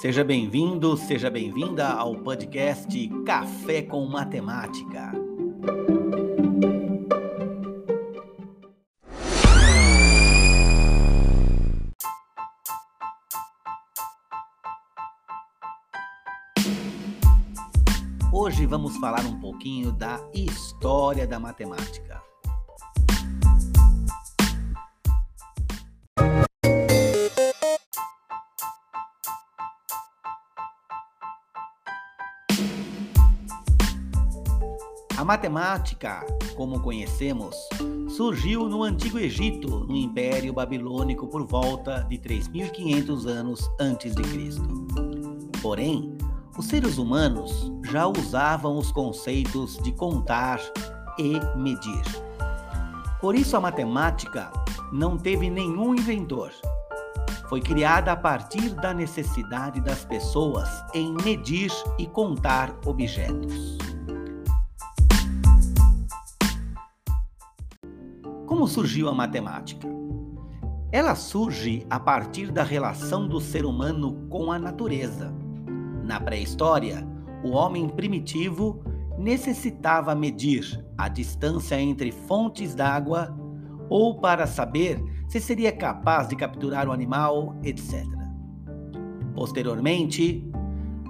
Seja bem-vindo, seja bem-vinda ao podcast Café com Matemática. Hoje vamos falar um pouquinho da história da matemática. A matemática, como conhecemos, surgiu no Antigo Egito, no Império Babilônico, por volta de 3.500 anos antes de Cristo. Porém, os seres humanos já usavam os conceitos de contar e medir. Por isso, a matemática não teve nenhum inventor. Foi criada a partir da necessidade das pessoas em medir e contar objetos. Como surgiu a matemática? Ela surge a partir da relação do ser humano com a natureza. Na pré-história, o homem primitivo necessitava medir a distância entre fontes d'água ou para saber se seria capaz de capturar o animal, etc. Posteriormente,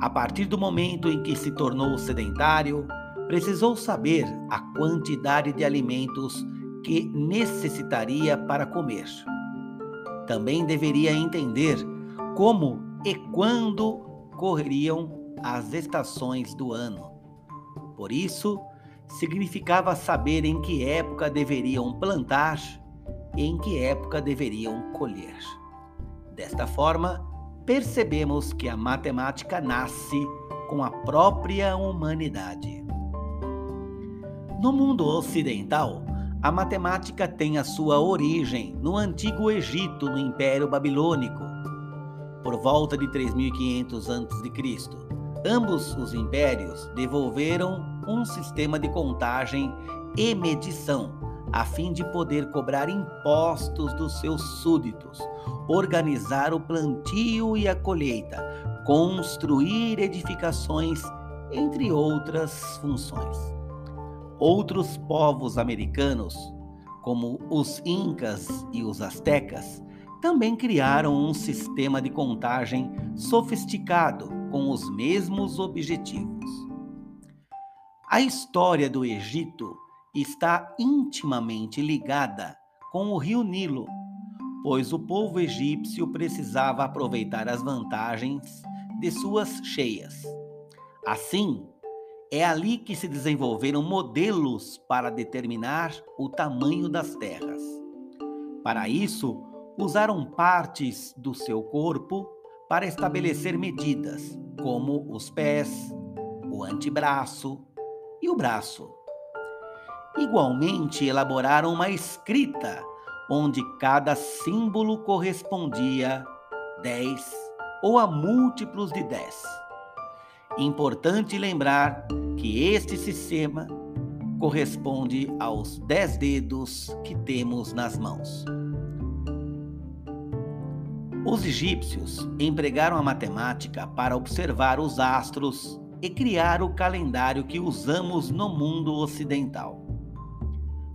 a partir do momento em que se tornou sedentário, precisou saber a quantidade de alimentos que necessitaria para comer. Também deveria entender como e quando correriam as estações do ano. Por isso, significava saber em que época deveriam plantar e em que época deveriam colher. Desta forma, percebemos que a matemática nasce com a própria humanidade. No mundo ocidental, a matemática tem a sua origem no Antigo Egito, no Império Babilônico, por volta de 3500 a.C. Ambos os impérios devolveram um sistema de contagem e medição, a fim de poder cobrar impostos dos seus súditos, organizar o plantio e a colheita, construir edificações, entre outras funções. Outros povos americanos, como os Incas e os Aztecas, também criaram um sistema de contagem sofisticado com os mesmos objetivos. A história do Egito está intimamente ligada com o rio Nilo, pois o povo egípcio precisava aproveitar as vantagens de suas cheias. Assim, é ali que se desenvolveram modelos para determinar o tamanho das terras. Para isso, usaram partes do seu corpo para estabelecer medidas, como os pés, o antebraço e o braço. Igualmente, elaboraram uma escrita onde cada símbolo correspondia 10 ou a múltiplos de 10 Importante lembrar que este sistema corresponde aos dez dedos que temos nas mãos. Os egípcios empregaram a matemática para observar os astros e criar o calendário que usamos no mundo ocidental.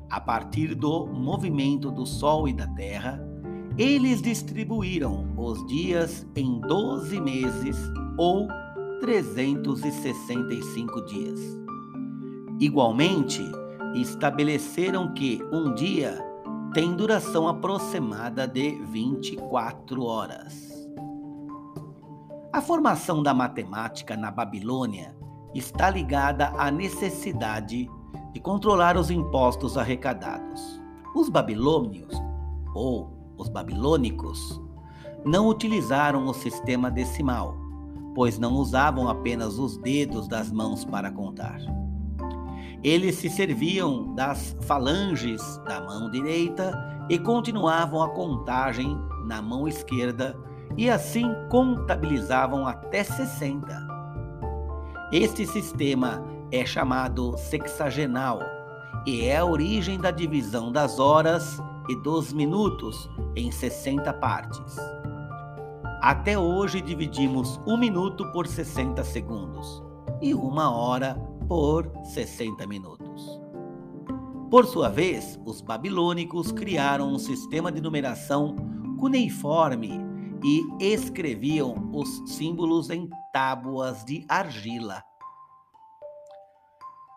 A partir do movimento do Sol e da Terra, eles distribuíram os dias em 12 meses ou 365 dias. Igualmente, estabeleceram que um dia tem duração aproximada de 24 horas. A formação da matemática na Babilônia está ligada à necessidade de controlar os impostos arrecadados. Os babilônios, ou os babilônicos, não utilizaram o sistema decimal, pois não usavam apenas os dedos das mãos para contar. Eles se serviam das falanges da mão direita e continuavam a contagem na mão esquerda e assim contabilizavam até 60. Este sistema é chamado sexagenal e é a origem da divisão das horas e dos minutos em 60 partes. Até hoje dividimos um minuto por 60 segundos e uma hora por 60 minutos. Por sua vez, os babilônicos criaram um sistema de numeração cuneiforme e escreviam os símbolos em tábuas de argila.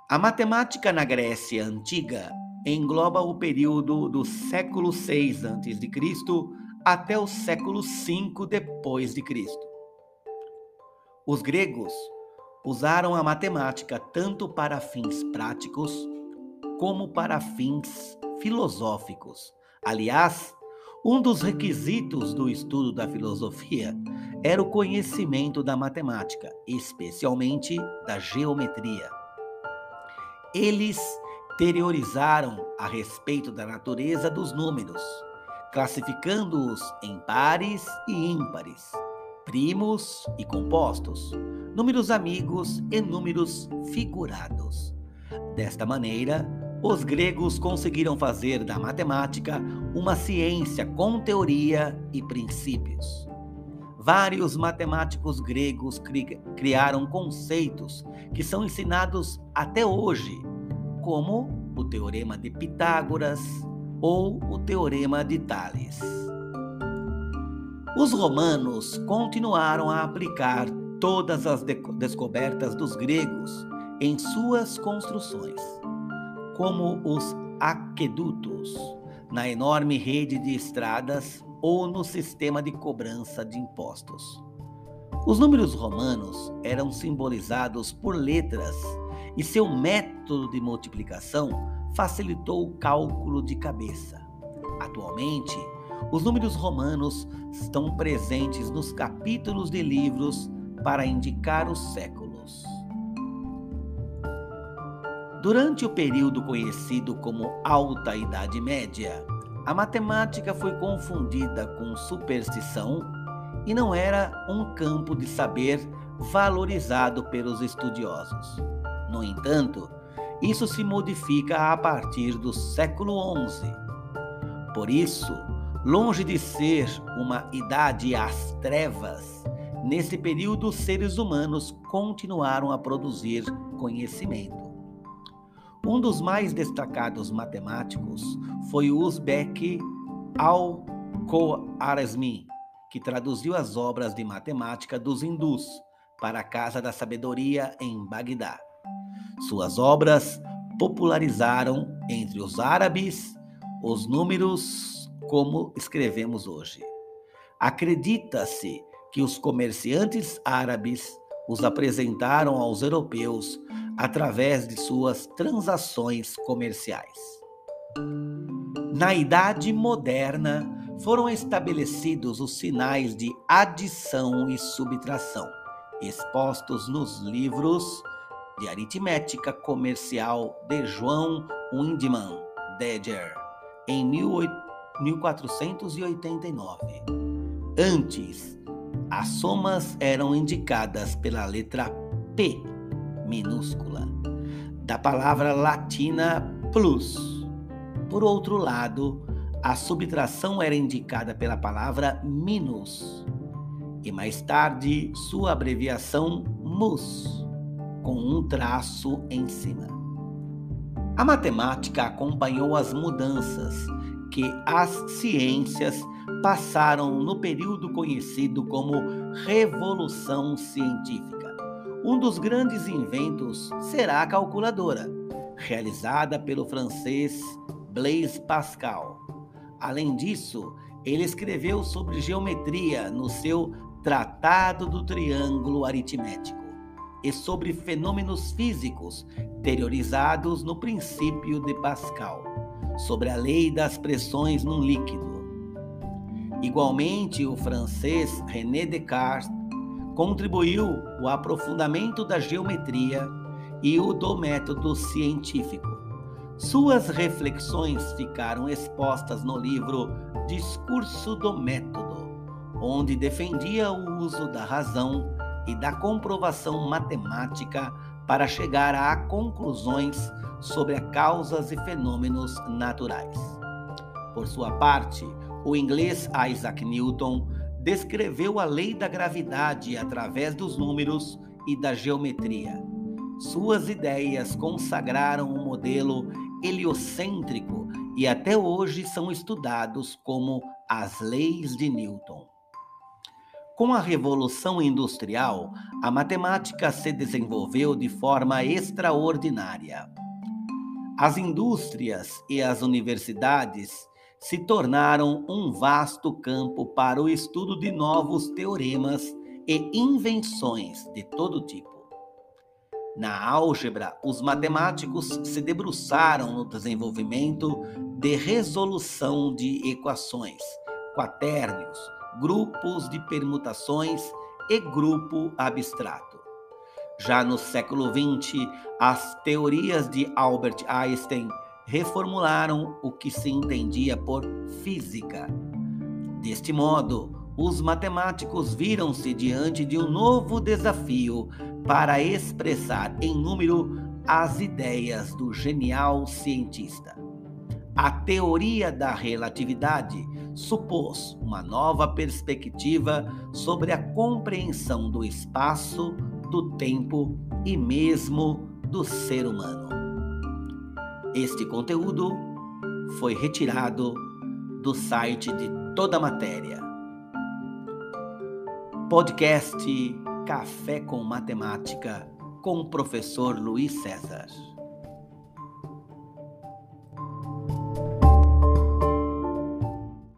A matemática na Grécia antiga engloba o período do século 6 a.C. até o século 5 depois de Cristo. Os gregos usaram a matemática tanto para fins práticos como para fins filosóficos. Aliás, um dos requisitos do estudo da filosofia era o conhecimento da matemática, especialmente da geometria. Eles teorizaram a respeito da natureza dos números, classificando-os em pares e ímpares, primos e compostos, números amigos e números figurados. Desta maneira, os gregos conseguiram fazer da matemática uma ciência com teoria e princípios. Vários matemáticos gregos cri criaram conceitos que são ensinados até hoje, como o Teorema de Pitágoras ou o Teorema de Tales. Os romanos continuaram a aplicar todas as de descobertas dos gregos em suas construções como os aquedutos, na enorme rede de estradas ou no sistema de cobrança de impostos. Os números romanos eram simbolizados por letras e seu método de multiplicação facilitou o cálculo de cabeça. Atualmente, os números romanos estão presentes nos capítulos de livros para indicar os séculos. Durante o período conhecido como Alta Idade Média, a matemática foi confundida com superstição e não era um campo de saber valorizado pelos estudiosos. No entanto, isso se modifica a partir do século XI. Por isso, longe de ser uma idade às trevas, nesse período os seres humanos continuaram a produzir conhecimento. Um dos mais destacados matemáticos foi o uzbek Al-Khwarizmi, que traduziu as obras de matemática dos hindus para a Casa da Sabedoria em Bagdá. Suas obras popularizaram entre os árabes os números como escrevemos hoje. Acredita-se que os comerciantes árabes os apresentaram aos europeus através de suas transações comerciais. Na Idade Moderna, foram estabelecidos os sinais de adição e subtração, expostos nos livros de aritmética comercial de João Windman Deger, em 1489. Antes, as somas eram indicadas pela letra P minúscula, da palavra latina plus. Por outro lado, a subtração era indicada pela palavra minus e mais tarde sua abreviação mus, com um traço em cima. A matemática acompanhou as mudanças que as ciências passaram no período conhecido como Revolução Científica. Um dos grandes inventos será a calculadora, realizada pelo francês Blaise Pascal. Além disso, ele escreveu sobre geometria no seu Tratado do Triângulo Aritmético e sobre fenômenos físicos teorizados no princípio de Pascal, sobre a lei das pressões num líquido. Igualmente, o francês René Descartes contribuiu o aprofundamento da geometria e o do método científico. Suas reflexões ficaram expostas no livro Discurso do Método, onde defendia o uso da razão e da comprovação matemática para chegar a conclusões sobre causas e fenômenos naturais. Por sua parte, o inglês Isaac Newton descreveu a lei da gravidade através dos números e da geometria. Suas ideias consagraram um modelo heliocêntrico e até hoje são estudados como as leis de Newton. Com a Revolução Industrial, a matemática se desenvolveu de forma extraordinária. As indústrias e as universidades se tornaram um vasto campo para o estudo de novos teoremas e invenções de todo tipo. Na álgebra, os matemáticos se debruçaram no desenvolvimento de resolução de equações, quaternios, grupos de permutações e grupo abstrato. Já no século XX, as teorias de Albert Einstein reformularam o que se entendia por física. Deste modo, os matemáticos viram-se diante de um novo desafio para expressar em número as ideias do genial cientista. A teoria da relatividade supôs uma nova perspectiva sobre a compreensão do espaço, do tempo e mesmo do ser humano. Este conteúdo foi retirado do site de toda a matéria. Podcast Café com Matemática com o professor Luiz César.